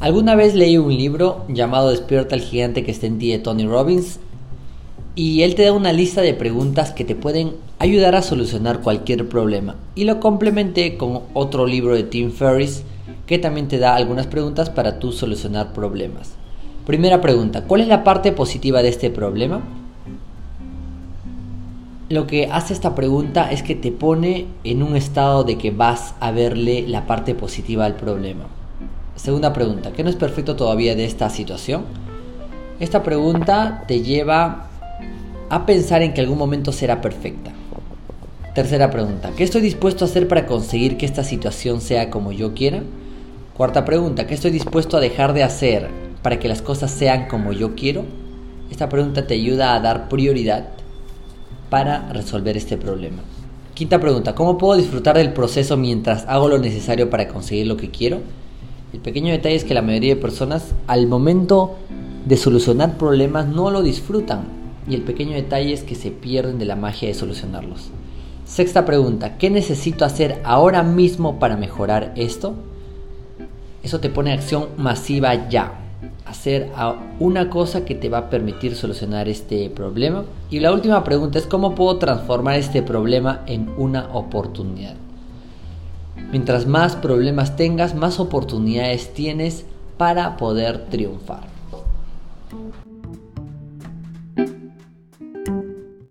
Alguna vez leí un libro llamado Despierta el gigante que está en ti de Tony Robbins y él te da una lista de preguntas que te pueden ayudar a solucionar cualquier problema. Y lo complementé con otro libro de Tim Ferriss que también te da algunas preguntas para tú solucionar problemas. Primera pregunta, ¿cuál es la parte positiva de este problema? Lo que hace esta pregunta es que te pone en un estado de que vas a verle la parte positiva al problema. Segunda pregunta, ¿qué no es perfecto todavía de esta situación? Esta pregunta te lleva a pensar en que algún momento será perfecta. Tercera pregunta, ¿qué estoy dispuesto a hacer para conseguir que esta situación sea como yo quiera? Cuarta pregunta, ¿qué estoy dispuesto a dejar de hacer para que las cosas sean como yo quiero? Esta pregunta te ayuda a dar prioridad para resolver este problema. Quinta pregunta, ¿cómo puedo disfrutar del proceso mientras hago lo necesario para conseguir lo que quiero? El pequeño detalle es que la mayoría de personas al momento de solucionar problemas no lo disfrutan y el pequeño detalle es que se pierden de la magia de solucionarlos. Sexta pregunta, ¿qué necesito hacer ahora mismo para mejorar esto? Eso te pone acción masiva ya. Hacer una cosa que te va a permitir solucionar este problema. Y la última pregunta es cómo puedo transformar este problema en una oportunidad. Mientras más problemas tengas, más oportunidades tienes para poder triunfar.